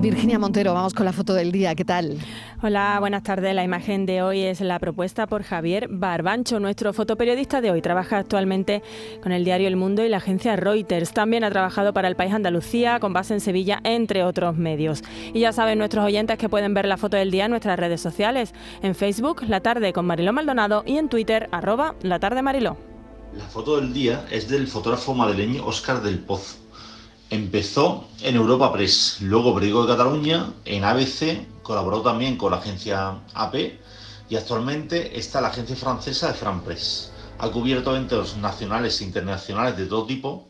Virginia Montero, vamos con la foto del día, ¿qué tal? Hola, buenas tardes. La imagen de hoy es la propuesta por Javier Barbancho, nuestro fotoperiodista de hoy. Trabaja actualmente con el diario El Mundo y la agencia Reuters. También ha trabajado para el País Andalucía, con base en Sevilla, entre otros medios. Y ya saben nuestros oyentes que pueden ver la foto del día en nuestras redes sociales, en Facebook, La Tarde con Mariló Maldonado y en Twitter, arroba La Tarde Mariló. La foto del día es del fotógrafo madrileño Óscar del Pozo Empezó en Europa Press, luego Periódico de Cataluña, en ABC, colaboró también con la agencia AP y actualmente está la agencia francesa de France Press. Ha cubierto eventos nacionales e internacionales de todo tipo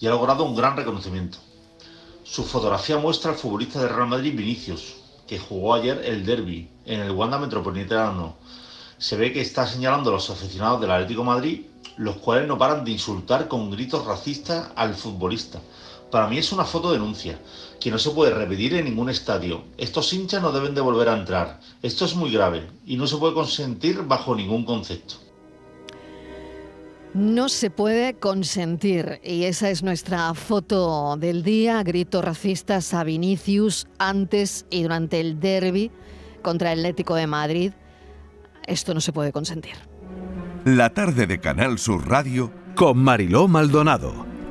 y ha logrado un gran reconocimiento. Su fotografía muestra al futbolista de Real Madrid Vinicius, que jugó ayer el derby en el Wanda Metropolitano. Se ve que está señalando a los aficionados del Atlético Madrid, los cuales no paran de insultar con gritos racistas al futbolista para mí es una foto denuncia, que no se puede repetir en ningún estadio. Estos hinchas no deben de volver a entrar. Esto es muy grave y no se puede consentir bajo ningún concepto. No se puede consentir y esa es nuestra foto del día, gritos racistas a Vinicius antes y durante el derby contra el Atlético de Madrid. Esto no se puede consentir. La tarde de Canal Sur Radio con Mariló Maldonado